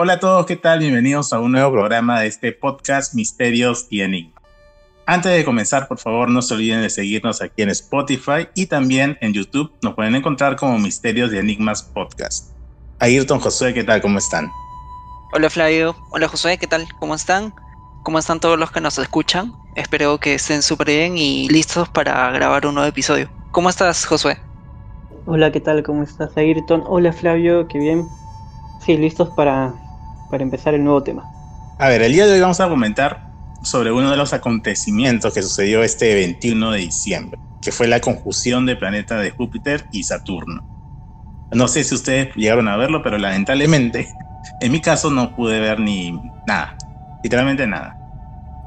Hola a todos, ¿qué tal? Bienvenidos a un nuevo programa de este podcast Misterios y Enigmas. Antes de comenzar, por favor, no se olviden de seguirnos aquí en Spotify y también en YouTube. Nos pueden encontrar como Misterios y Enigmas Podcast. Ayrton, Josué, ¿qué tal? ¿Cómo están? Hola Flavio, hola Josué, ¿qué tal? ¿Cómo están? ¿Cómo están todos los que nos escuchan? Espero que estén súper bien y listos para grabar un nuevo episodio. ¿Cómo estás, Josué? Hola, ¿qué tal? ¿Cómo estás, Ayrton? Hola, Flavio, qué bien. Sí, listos para para empezar el nuevo tema. A ver, el día de hoy vamos a comentar sobre uno de los acontecimientos que sucedió este 21 de diciembre, que fue la conjunción de planetas de Júpiter y Saturno. No sé si ustedes llegaron a verlo, pero lamentablemente, en mi caso no pude ver ni nada, literalmente nada.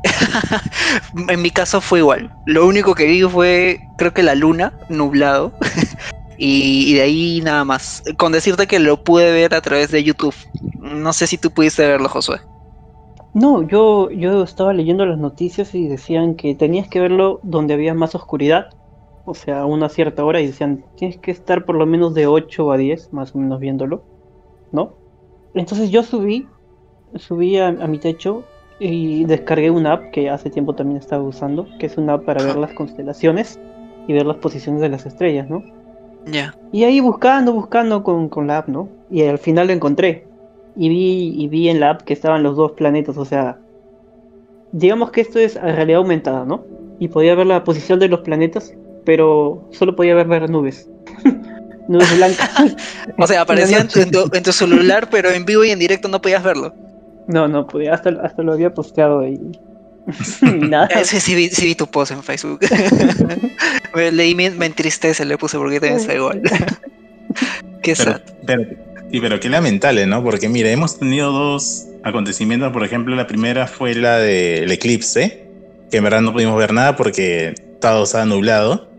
en mi caso fue igual. Lo único que vi fue, creo que la luna, nublado. y, de ahí nada más. Con decirte que lo pude ver a través de YouTube. No sé si tú pudiste verlo, Josué. No, yo, yo estaba leyendo las noticias y decían que tenías que verlo donde había más oscuridad, o sea, a una cierta hora, y decían, tienes que estar por lo menos de 8 a 10, más o menos viéndolo, ¿no? Entonces yo subí, subí a, mi techo y descargué una app que hace tiempo también estaba usando, que es una app para ver las constelaciones y ver las posiciones de las estrellas, ¿no? Ya. Y ahí buscando, buscando con, con la app, ¿no? Y al final lo encontré y vi, y vi en la app que estaban los dos planetas, o sea, digamos que esto es realidad aumentada, ¿no? Y podía ver la posición de los planetas, pero solo podía ver, ver nubes. nubes blancas. o sea, aparecían en tu, en tu, celular, pero en vivo y en directo no podías verlo. No, no podía, hasta, hasta lo había posteado y, nada. Sí, sí, vi, sí, vi, tu post en Facebook. me leí, me, me entristece, le puse porque también está igual. Qué sad. Sí, pero qué lamentable, ¿no? Porque mira, hemos tenido dos acontecimientos. Por ejemplo, la primera fue la del eclipse, que en verdad no pudimos ver nada porque todo estaba nublado,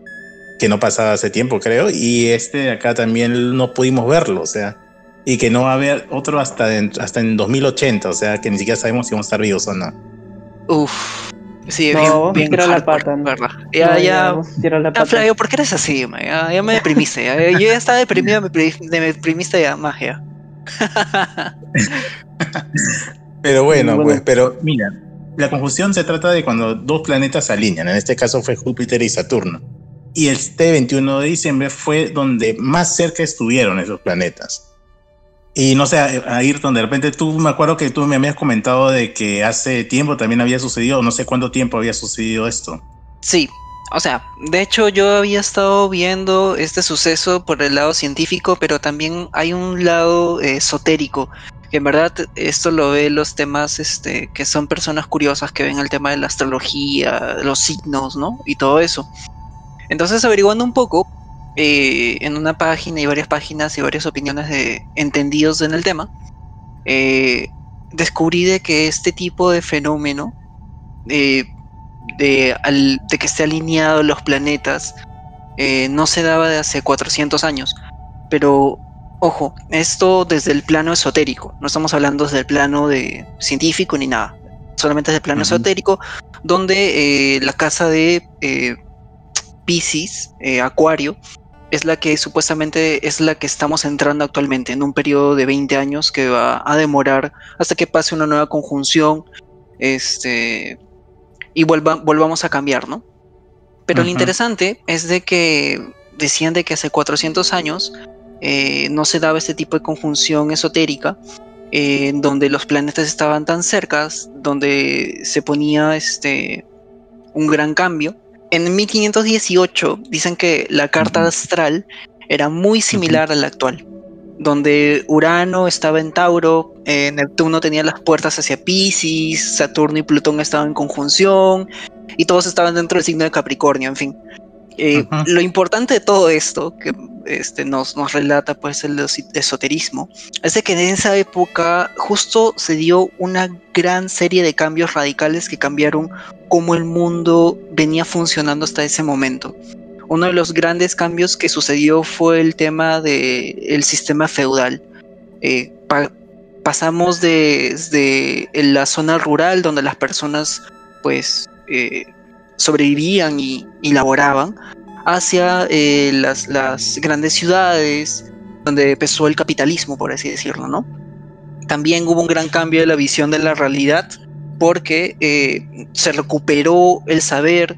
que no pasaba hace tiempo, creo. Y este acá también no pudimos verlo, o sea, y que no va a haber otro hasta en, hasta en 2080, o sea, que ni siquiera sabemos si vamos a estar vivos o no. Uf. Sí, no, bien, bien la pata. Ya, ya. la pata. Flavio, ¿por qué eres así? Ya, me deprimiste. Yo ya estaba deprimido, me, deprimiste ya, magia. pero bueno, pues, pero mira, la conjunción se trata de cuando dos planetas se alinean. En este caso fue Júpiter y Saturno. Y este 21 de diciembre fue donde más cerca estuvieron esos planetas. Y no sé, Ayrton, de repente tú me acuerdo que tú me habías comentado de que hace tiempo también había sucedido, no sé cuánto tiempo había sucedido esto. Sí, o sea, de hecho yo había estado viendo este suceso por el lado científico, pero también hay un lado esotérico, que en verdad esto lo ve los temas este, que son personas curiosas que ven el tema de la astrología, los signos, ¿no? Y todo eso. Entonces averiguando un poco, eh, en una página y varias páginas y varias opiniones de entendidos en el tema, eh, descubrí de que este tipo de fenómeno de, de, que esté alineado los planetas eh, no se daba de hace 400 años. Pero, ojo, esto desde el plano esotérico, no estamos hablando desde el plano de científico ni nada, solamente desde el plano esotérico, donde la casa de Pisces, Acuario, es la que supuestamente es la que estamos entrando actualmente, en un periodo de 20 años que va a demorar hasta que pase una nueva conjunción este, y volvamos a cambiar, ¿no? Pero lo interesante es de que decían de que hace 400 años eh, no se daba este tipo de conjunción esotérica, en donde los planetas estaban tan cercas, donde se ponía este, un gran cambio en 1518 dicen que la carta astral era muy similar a la actual, donde Urano estaba en Tauro, eh, Neptuno tenía las puertas hacia Pisces, Saturno y Plutón estaban en conjunción y todos estaban dentro del signo de Capricornio, en fin. Eh, lo importante de todo esto, que este, nos, nos relata pues el esoterismo, es de que en esa época justo se dio una gran serie de cambios radicales que cambiaron cómo el mundo venía funcionando hasta ese momento. Uno de los grandes cambios que sucedió fue el tema del sistema feudal. Eh, pasamos desde de la zona rural donde las personas pues eh, sobrevivían y, laboraban hacia eh, las, las, grandes ciudades donde empezó el capitalismo, por así decirlo, ¿no? también hubo un gran cambio de la visión de la realidad porque eh, se recuperó el saber,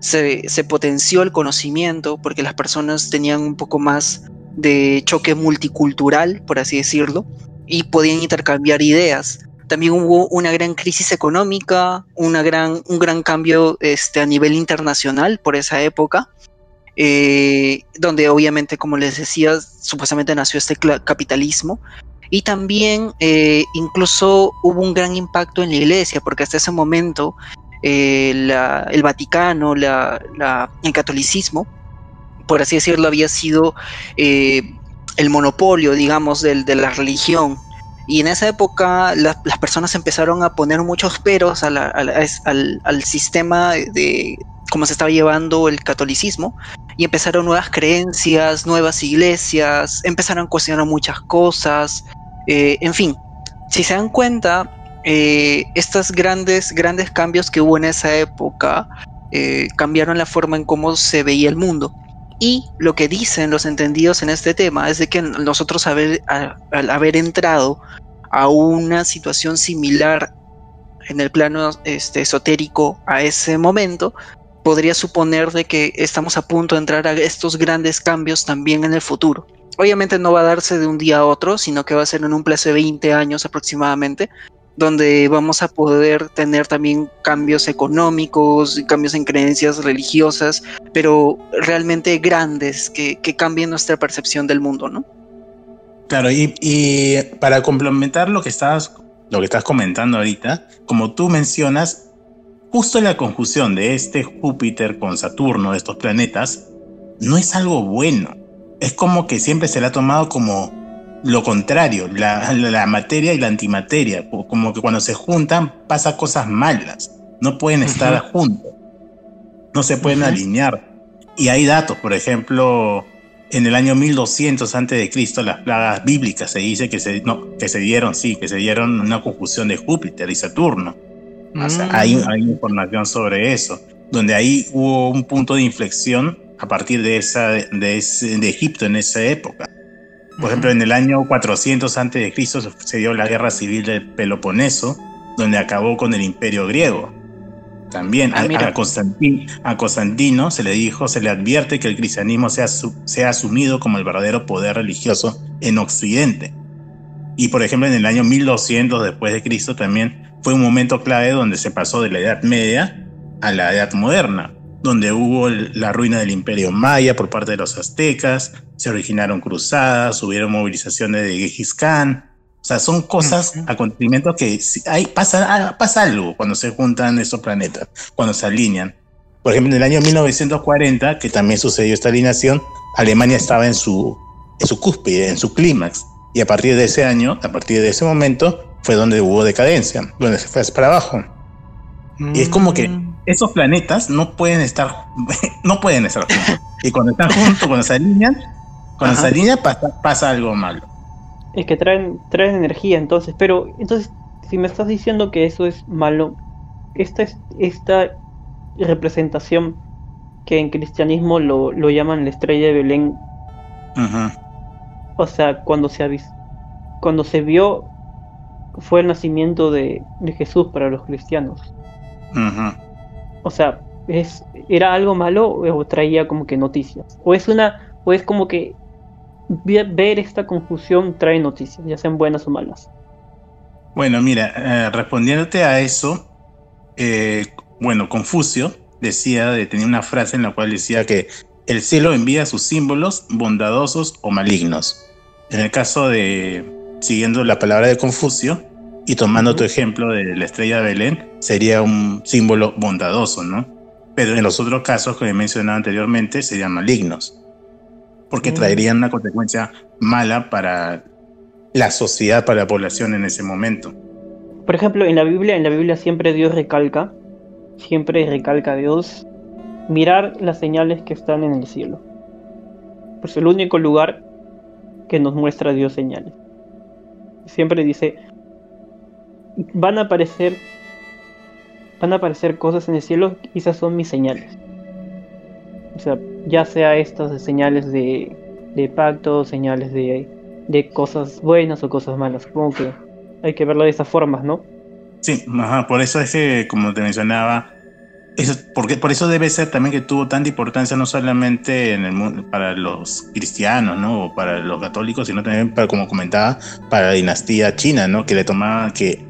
se, se, potenció el conocimiento, porque las personas tenían un poco más de choque multicultural, por así decirlo, y podían intercambiar ideas. También hubo una gran crisis económica, una gran, un gran cambio este, a nivel internacional por esa época, eh, donde obviamente, como les decía, supuestamente nació este capitalismo. Y también eh, incluso hubo un gran impacto en la iglesia, porque hasta ese momento eh, el Vaticano, el catolicismo, por así decirlo, había sido el monopolio, digamos, del, de la religión. Y en esa época las personas empezaron a poner muchos peros al, al, sistema de cómo se estaba llevando el catolicismo y empezaron nuevas creencias, nuevas iglesias, empezaron a cuestionar muchas cosas, eh, en fin, si se dan cuenta, eh, estos grandes, grandes cambios que hubo en esa época eh, cambiaron la forma en cómo se veía el mundo. Y lo que dicen los entendidos en este tema es de que nosotros al haber entrado a una situación similar en el plano este, esotérico a ese momento, podría suponer de que estamos a punto de entrar a estos grandes cambios también en el futuro. Obviamente no va a darse de un día a otro, sino que va a ser en un plazo de 20 años aproximadamente, donde vamos a poder tener también cambios económicos, cambios en creencias religiosas, pero realmente grandes que, cambien nuestra percepción del mundo, ¿no? Claro, y, para complementar lo que estás, lo que estás comentando ahorita, como tú mencionas, justo la conjunción de este Júpiter con Saturno, de estos planetas, no es algo bueno. Es como que siempre se le ha tomado como lo contrario, la, materia y la antimateria, como que cuando se juntan pasa cosas malas, no pueden estar juntos, no se pueden alinear. Y hay datos, por ejemplo, en el año 1200 antes de Cristo, las plagas bíblicas se dice que se, no, que se dieron, sí, que se dieron una conjunción de Júpiter y Saturno. hay, mm. hay información sobre eso, donde ahí hubo un punto de inflexión a partir de, esa, de, de Egipto en esa época. Por ejemplo, en el año 400 a.C. se dio la guerra civil del Peloponeso, donde acabó con el imperio griego. También ah, a, Constantino, se le dijo, se le advierte que el cristianismo sea, sea asumido como el verdadero poder religioso en Occidente. Y por ejemplo, en el año 1200 después de Cristo también fue un momento clave donde se pasó de la Edad Media a la Edad Moderna donde hubo la ruina del imperio maya por parte de los aztecas, se originaron cruzadas, hubieron movilizaciones de Gengis Khan. O sea, son cosas, acontecimientos que hay, pasa, ah, pasa algo cuando se juntan estos planetas, cuando se alinean. Por ejemplo, en el año 1940, que también sucedió esta alineación, Alemania estaba en su, en su cúspide, en su clímax. Y a partir de ese año, a partir de ese momento, fue donde hubo decadencia, donde se fue para abajo. Y es como que mm esos planetas no pueden estar, no pueden estar juntos. Y cuando están juntos, cuando se alinean, cuando se alinean pasa, algo malo. Es que traen, traen energía, entonces, pero entonces, si me estás diciendo que eso es malo, esta, esta representación que en cristianismo lo, lo llaman la estrella de Belén, o sea, cuando se, cuando se vio, fue el nacimiento de, de Jesús para los cristianos. O sea, es, ¿era algo malo o traía como que noticias? O es una, o es como que ver esta confusión trae noticias, ya sean buenas o malas. Bueno, mira, eh, respondiéndote a eso, eh, bueno, Confucio decía, tenía una frase en la cual decía que el cielo envía sus símbolos bondadosos o malignos. En el caso de, siguiendo la palabra de Confucio, y tomando tu ejemplo de la estrella de Belén, sería un símbolo bondadoso, ¿no? Pero en los otros casos que he mencionado anteriormente serían malignos, porque traerían una consecuencia mala para la sociedad, para la población en ese momento. Por ejemplo, en la Biblia, en la Biblia siempre Dios recalca, siempre recalca a Dios mirar las señales que están en el cielo. Pues el único lugar que nos muestra Dios señales. Siempre dice, van a aparecer van a aparecer cosas en el cielo, esas son mis señales. O sea, ya sea estas señales de, de pacto, señales de, cosas buenas o cosas malas. Supongo que hay que verlo de esas formas, ¿no? Sí, por eso es que, como te mencionaba, eso, porque, por eso debe ser también que tuvo tanta importancia no solamente en el mundo, para los cristianos, ¿no? O para los católicos, sino también, para, como comentaba, para la dinastía china, ¿no? Que le tomaba, que,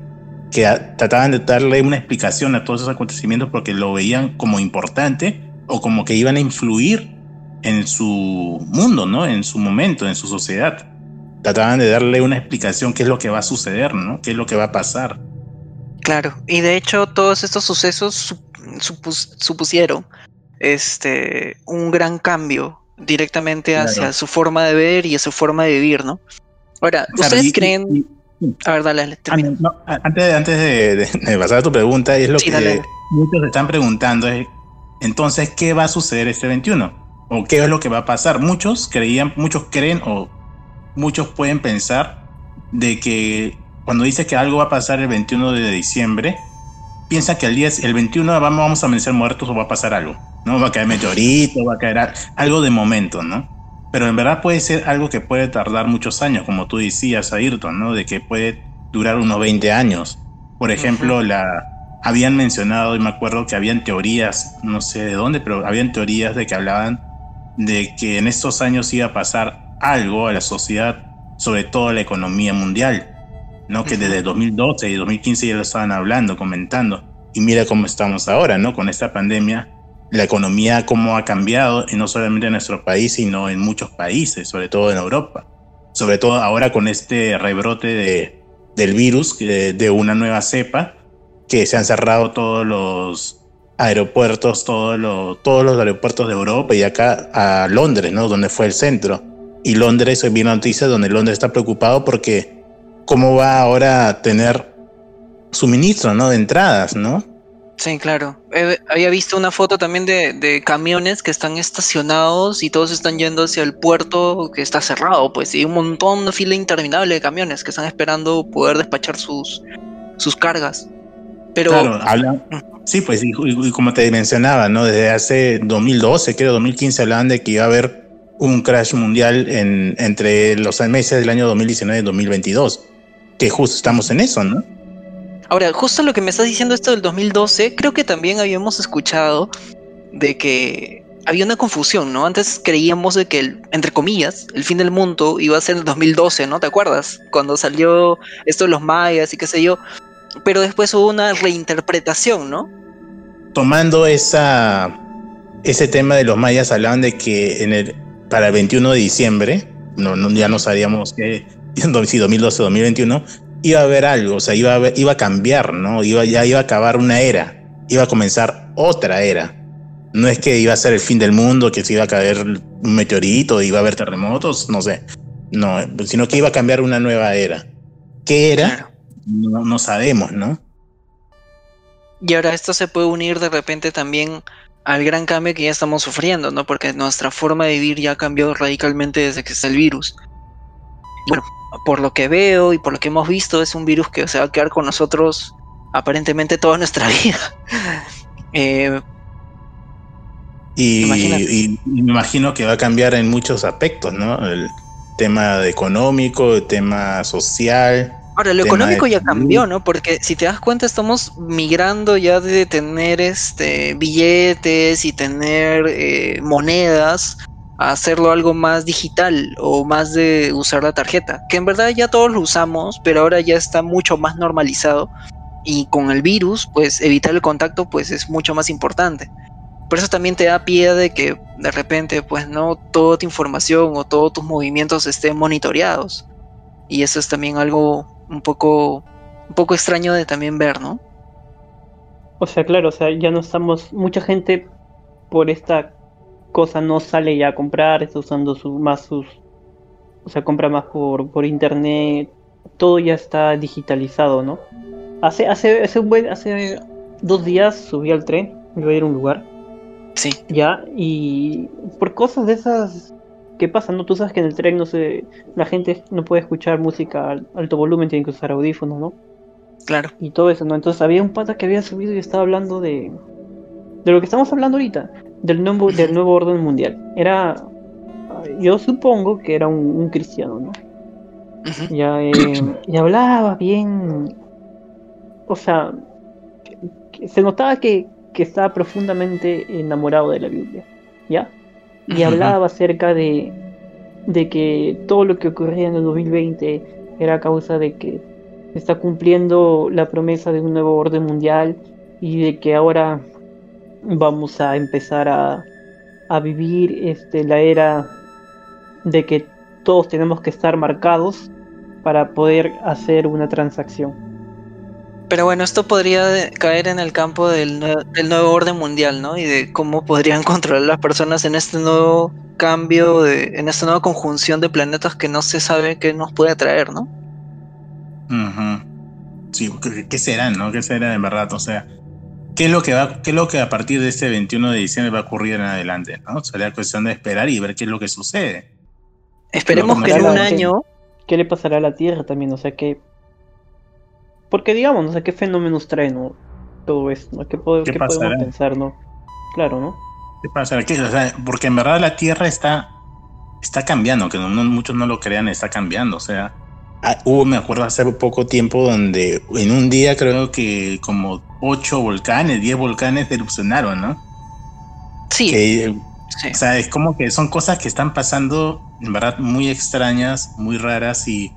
que trataban de darle una explicación a todos esos acontecimientos porque lo veían como importante o como que iban a influir en su mundo, ¿no? En su momento, en su sociedad. Trataban de darle una explicación qué es lo que va a suceder, ¿no? ¿Qué es lo que va a pasar? Claro, y de hecho todos estos sucesos supusieron este un gran cambio directamente hacia su forma de ver y a su forma de vivir, ¿no? Ahora, ¿ustedes creen? a ver, dale, termina. antes, antes de, pasar a tu pregunta, es lo que muchos están preguntando, es, entonces, ¿qué va a suceder este 21? ¿O qué es lo que va a pasar? Muchos creían, muchos creen o muchos pueden pensar de que cuando dice que algo va a pasar el 21 de diciembre, piensa que el día el 21 vamos, vamos a amanecer muertos o va a pasar algo, ¿no? Va a caer meteorito, va a caer algo de momento, ¿no? Pero en verdad puede ser algo que puede tardar muchos años, como tú decías, Ayrton, ¿no? De que puede durar unos 20 años. Por ejemplo, la, habían mencionado, y me acuerdo que habían teorías, no sé de dónde, pero habían teorías de que hablaban de que en estos años iba a pasar algo a la sociedad, sobre todo a la economía mundial ¿no? Que desde 2012 y 2015 ya lo estaban hablando, comentando. Y mira cómo estamos ahora, ¿no? Con esta pandemia, la economía cómo ha cambiado, y no solamente en nuestro país, sino en muchos países, sobre todo en Europa. Sobre todo ahora con este rebrote de, del virus, de, una nueva cepa, que se han cerrado todos los aeropuertos, todos los, todos los aeropuertos de Europa y acá a Londres, ¿no? Donde fue el centro. Y Londres, hoy vino noticias donde Londres está preocupado porque cómo va ahora a tener suministro, ¿no? De entradas, ¿no? Sí, claro. había visto una foto también de, camiones que están estacionados y todos están yendo hacia el puerto que está cerrado, pues, y un montón, de fila interminable de camiones que están esperando poder despachar sus, sus cargas. Pero. Claro, habla, sí, pues, y, como te mencionaba, ¿no? Desde hace 2012, creo, 2015, hablaban de que iba a haber un crash mundial en, entre los meses del año 2019 y 2022 que justo estamos en eso, ¿no? Ahora, justo lo que me estás diciendo esto del 2012, creo que también habíamos escuchado de que había una confusión, ¿no? Antes creíamos de que, el, entre comillas, el fin del mundo iba a ser en el 2012, ¿no? ¿Te acuerdas? Cuando salió esto de los mayas y qué sé yo. Pero después hubo una reinterpretación, ¿no? Tomando esa, ese tema de los mayas, hablaban de que en el, para el 21 de diciembre, no, no ya no sabíamos que sí, 2012, 2021, iba a haber algo, o sea, iba a, iba a cambiar, ¿no? Iba, ya iba a acabar una era, iba a comenzar otra era. No es que iba a ser el fin del mundo, que se iba a caer un meteorito, iba a haber terremotos, no sé. No, sino que iba a cambiar una nueva era. ¿Qué era? No, no sabemos, ¿no? Y ahora esto se puede unir de repente también al gran cambio que ya estamos sufriendo, ¿no? Porque nuestra forma de vivir ya cambió radicalmente desde que está el virus. Bueno, por lo que veo y por lo que hemos visto, es un virus que se va a quedar con nosotros aparentemente toda nuestra vida. Eh, y, me imagino que va a cambiar en muchos aspectos, ¿no? El tema económico, el tema social. Ahora, lo económico ya cambió, ¿no? Porque si te das cuenta, estamos migrando ya de tener este billetes y tener eh, monedas a hacerlo algo más digital o más de usar la tarjeta, que en verdad ya todos lo usamos, pero ahora ya está mucho más normalizado y con el virus, pues evitar el contacto pues es mucho más importante. Por eso también te da pie de que de repente pues no toda tu información o todos tus movimientos estén monitoreados. Y eso es también algo un poco un poco extraño de también ver, ¿no? O sea, claro, o sea, ya no estamos mucha gente por esta cosa no sale ya a comprar, está usando su, más sus, o sea, compra más por, por internet, todo ya está digitalizado, ¿no? Hace, hace, hace, buen, hace dos días subí al tren, iba a ir a un lugar. Sí. Ya, y por cosas de esas que pasan, ¿no? Tú sabes que en el tren no se, la gente no puede escuchar música a alto volumen, tiene que usar audífonos, ¿no? Claro. Y todo eso, ¿no? Entonces había un pata que había subido y estaba hablando de, de lo que estamos hablando ahorita, del nuevo, del nuevo orden mundial. Era, yo supongo que era un, cristiano, ¿no? ya, eh, y hablaba bien, o sea, se notaba que, que, estaba profundamente enamorado de la Biblia, ¿ya? Y hablaba acerca de, de que todo lo que ocurría en el 2020 era causa de que está cumpliendo la promesa de un nuevo orden mundial y de que ahora vamos a empezar a, a vivir este, la era de que todos tenemos que estar marcados para poder hacer una transacción. Pero bueno, esto podría caer en el campo del, del, nuevo orden mundial, ¿no? Y de cómo podrían controlar las personas en este nuevo cambio, de, en esta nueva conjunción de planetas que no se sabe qué nos puede traer, ¿no? Sí, ¿qué, será, no? ¿Qué será en verdad? O sea, ¿qué es lo que va, qué es lo que a partir de este 21 de diciembre va a ocurrir en adelante, ¿no? Sería cuestión de esperar y ver qué es lo que sucede. Esperemos que en un año. ¿Qué le pasará a la Tierra también? O sea, que. Porque digamos, no sé qué fenómenos trae, ¿no? Todo esto, ¿no? ¿Qué, podemos pensar, ¿no? Claro, ¿no? ¿Qué pasará? porque en verdad la Tierra está, está cambiando, que muchos no lo crean, está cambiando. O sea, ah, hubo, me acuerdo, hace poco tiempo donde en un día creo que como ocho volcanes, diez volcanes erupcionaron, ¿no? Sí. O sea, es como que son cosas que están pasando, en verdad, muy extrañas, muy raras y,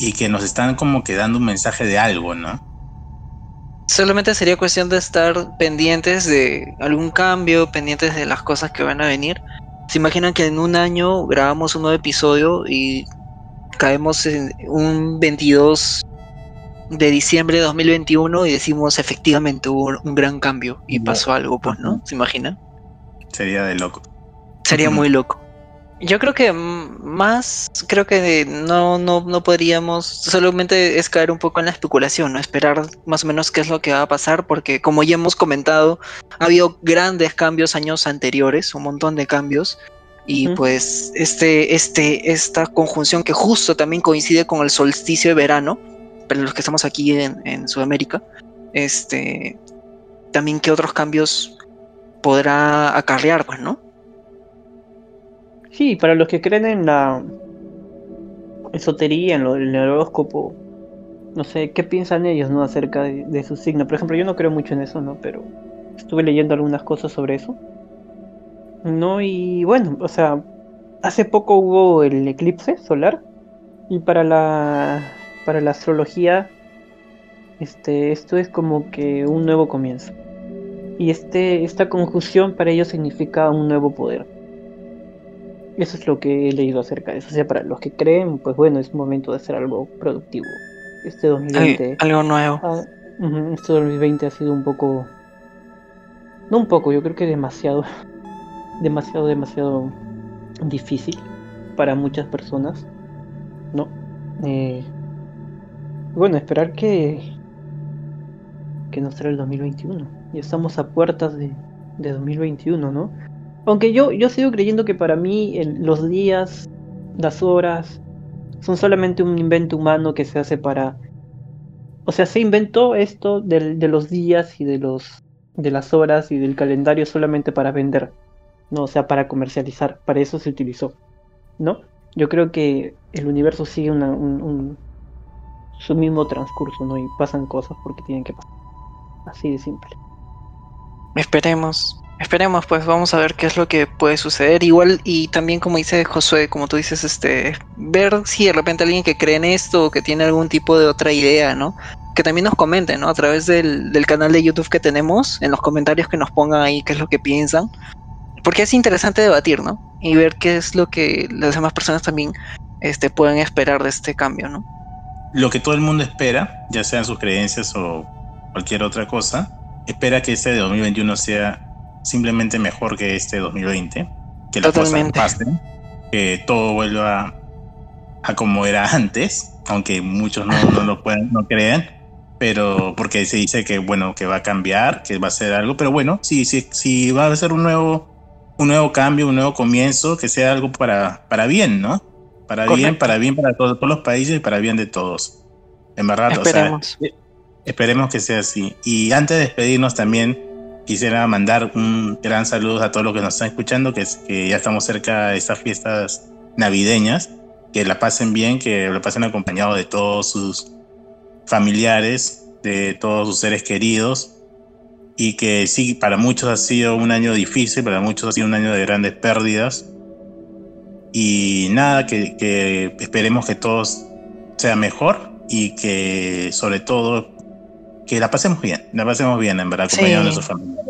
y que nos están como que dando un mensaje de algo, ¿no? Solamente sería cuestión de estar pendientes de algún cambio, pendientes de las cosas que van a venir. Se imaginan que en un año grabamos un nuevo episodio y caemos en un 22 de diciembre de 2021 y decimos efectivamente hubo un gran cambio y pasó algo, pues, ¿no? ¿Se imaginan? Sería de loco. Sería muy loco. Yo creo que más, creo que no, no, no podríamos, solamente es caer un poco en la especulación, ¿no? Esperar más o menos qué es lo que va a pasar, porque como ya hemos comentado, ha habido grandes cambios años anteriores, un montón de cambios, y pues este, este, esta conjunción que justo también coincide con el solsticio de verano, para los que estamos aquí en, en Sudamérica, este, también qué otros cambios podrá acarrear, pues, ¿no? Sí, para los que creen en la esotería, en, lo, el horóscopo, no sé, ¿qué piensan ellos, no? Acerca de, su signo. Por ejemplo, yo no creo mucho en eso, ¿no? Pero estuve leyendo algunas cosas sobre eso. No, y bueno, o sea, hace poco hubo el eclipse solar y para la para la astrología este esto es como que un nuevo comienzo. Y este, esta conjunción para ellos significa un nuevo poder. Eso es lo que he leído acerca de eso. O sea, para los que creen, pues bueno, es momento de hacer algo productivo. Este 2020. algo nuevo. este 2020 ha sido un poco. No un poco, yo creo que demasiado. Demasiado, demasiado difícil para muchas personas. ¿No? Eh, bueno, esperar que. que nos trae el 2021 y estamos a puertas de, 2021, ¿no? Aunque yo, yo sigo creyendo que para mí los días, las horas, son solamente un invento humano que se hace para... O sea, se inventó esto de, de los días y de, los, de las horas y del calendario solamente para vender, ¿no? O sea, para comercializar, para eso se utilizó, ¿no? Yo creo que el universo sigue una, un, su mismo transcurso, ¿no? Y pasan cosas porque tienen que pasar. Así de simple. Esperemos, esperemos, pues vamos a ver qué es lo que puede suceder. Igual, y también como dice Josué, como tú dices, este, ver si de repente alguien que cree en esto o que tiene algún tipo de otra idea, ¿no? Que también nos comenten, ¿no? A través del, canal de YouTube que tenemos, en los comentarios que nos pongan ahí qué es lo que piensan. Porque es interesante debatir, ¿no? Y ver qué es lo que las demás personas también este, pueden esperar de este cambio, ¿no? Lo que todo el mundo espera, ya sean sus creencias o cualquier otra cosa, espera que este de 2021 sea simplemente mejor que este 2020, que las cosas pasen, que todo vuelva a como era antes, aunque muchos no, no lo pueden, no crean, pero porque se dice que bueno, que va a cambiar, que va a ser algo, pero bueno, sí, sí, sí va a ser un nuevo, un nuevo cambio, un nuevo comienzo, que sea algo para, para bien, ¿no? Para bien, para bien para todos, todos los países y para bien de todos. En verdad, o sea, Esperemos que sea así. Y antes de despedirnos también quisiera mandar un gran saludo a todos los que nos están escuchando, que, que ya estamos cerca de estas fiestas navideñas. que la pasen bien, que la pasen acompañado de todos sus familiares, de todos sus seres queridos, y que sí, para muchos ha sido un año difícil, para muchos ha sido un año de grandes pérdidas. Y nada, que, que esperemos que todos sea mejor y que sobre todo que la pasemos bien, la pasemos bien, en verdad, acompañados de su familia.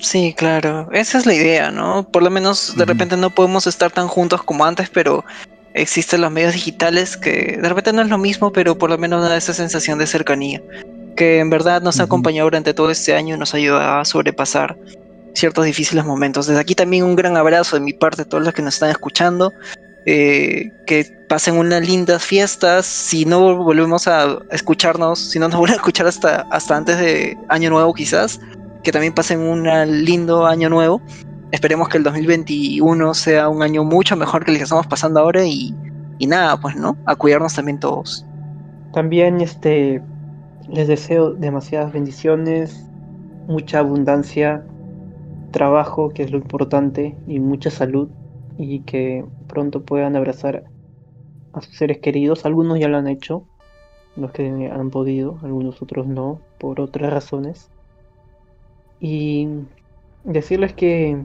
Sí, claro, esa es la idea, ¿no? Por lo menos de repente no podemos estar tan juntos como antes, pero existen los medios digitales que de repente no es lo mismo, pero por lo menos da esa sensación de cercanía, que en verdad nos ha acompañado durante todo este año y nos ayuda a sobrepasar ciertos difíciles momentos. Desde aquí también un gran abrazo de mi parte a todos los que nos están escuchando. Eh, que pasen unas lindas fiestas. Si no volvemos a escucharnos, si no nos vuelven a escuchar hasta, hasta antes de Año Nuevo, quizás, que también pasen un lindo Año Nuevo. Esperemos que el 2021 sea un año mucho mejor que el que estamos pasando ahora y, y nada, pues, ¿no? A cuidarnos también todos. También, este, les deseo demasiadas bendiciones, mucha abundancia, trabajo, que es lo importante, y mucha salud y que pronto puedan abrazar a sus seres queridos. Algunos ya lo han hecho, los que han podido, algunos otros no, por otras razones. Y decirles que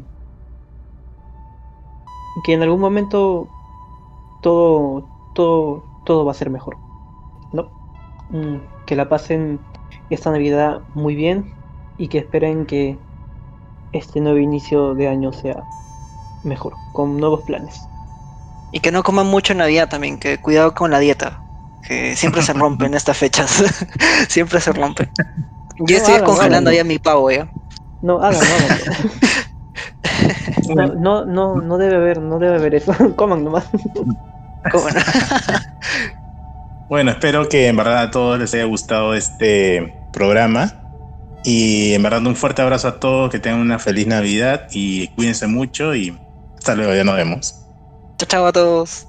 que en algún momento todo todo todo va a ser mejor. ¿No? Mm, que la pasen esta Navidad muy bien y que esperen que este nuevo inicio de año sea mejor, con nuevos planes. Y que no coman mucho en Navidad también, que cuidado con la dieta, que siempre se rompen estas fechas, siempre se rompen. Yo estoy congelando ya mi pavo ya. No, hagan, no, no, no, no debe haber, no debe haber eso, coman nomás. bueno, espero que en verdad a todos les haya gustado este programa. Y en verdad un fuerte abrazo a todos, que tengan una feliz Navidad y cuídense mucho y hasta luego, ya nos vemos. Chao, chao a todos.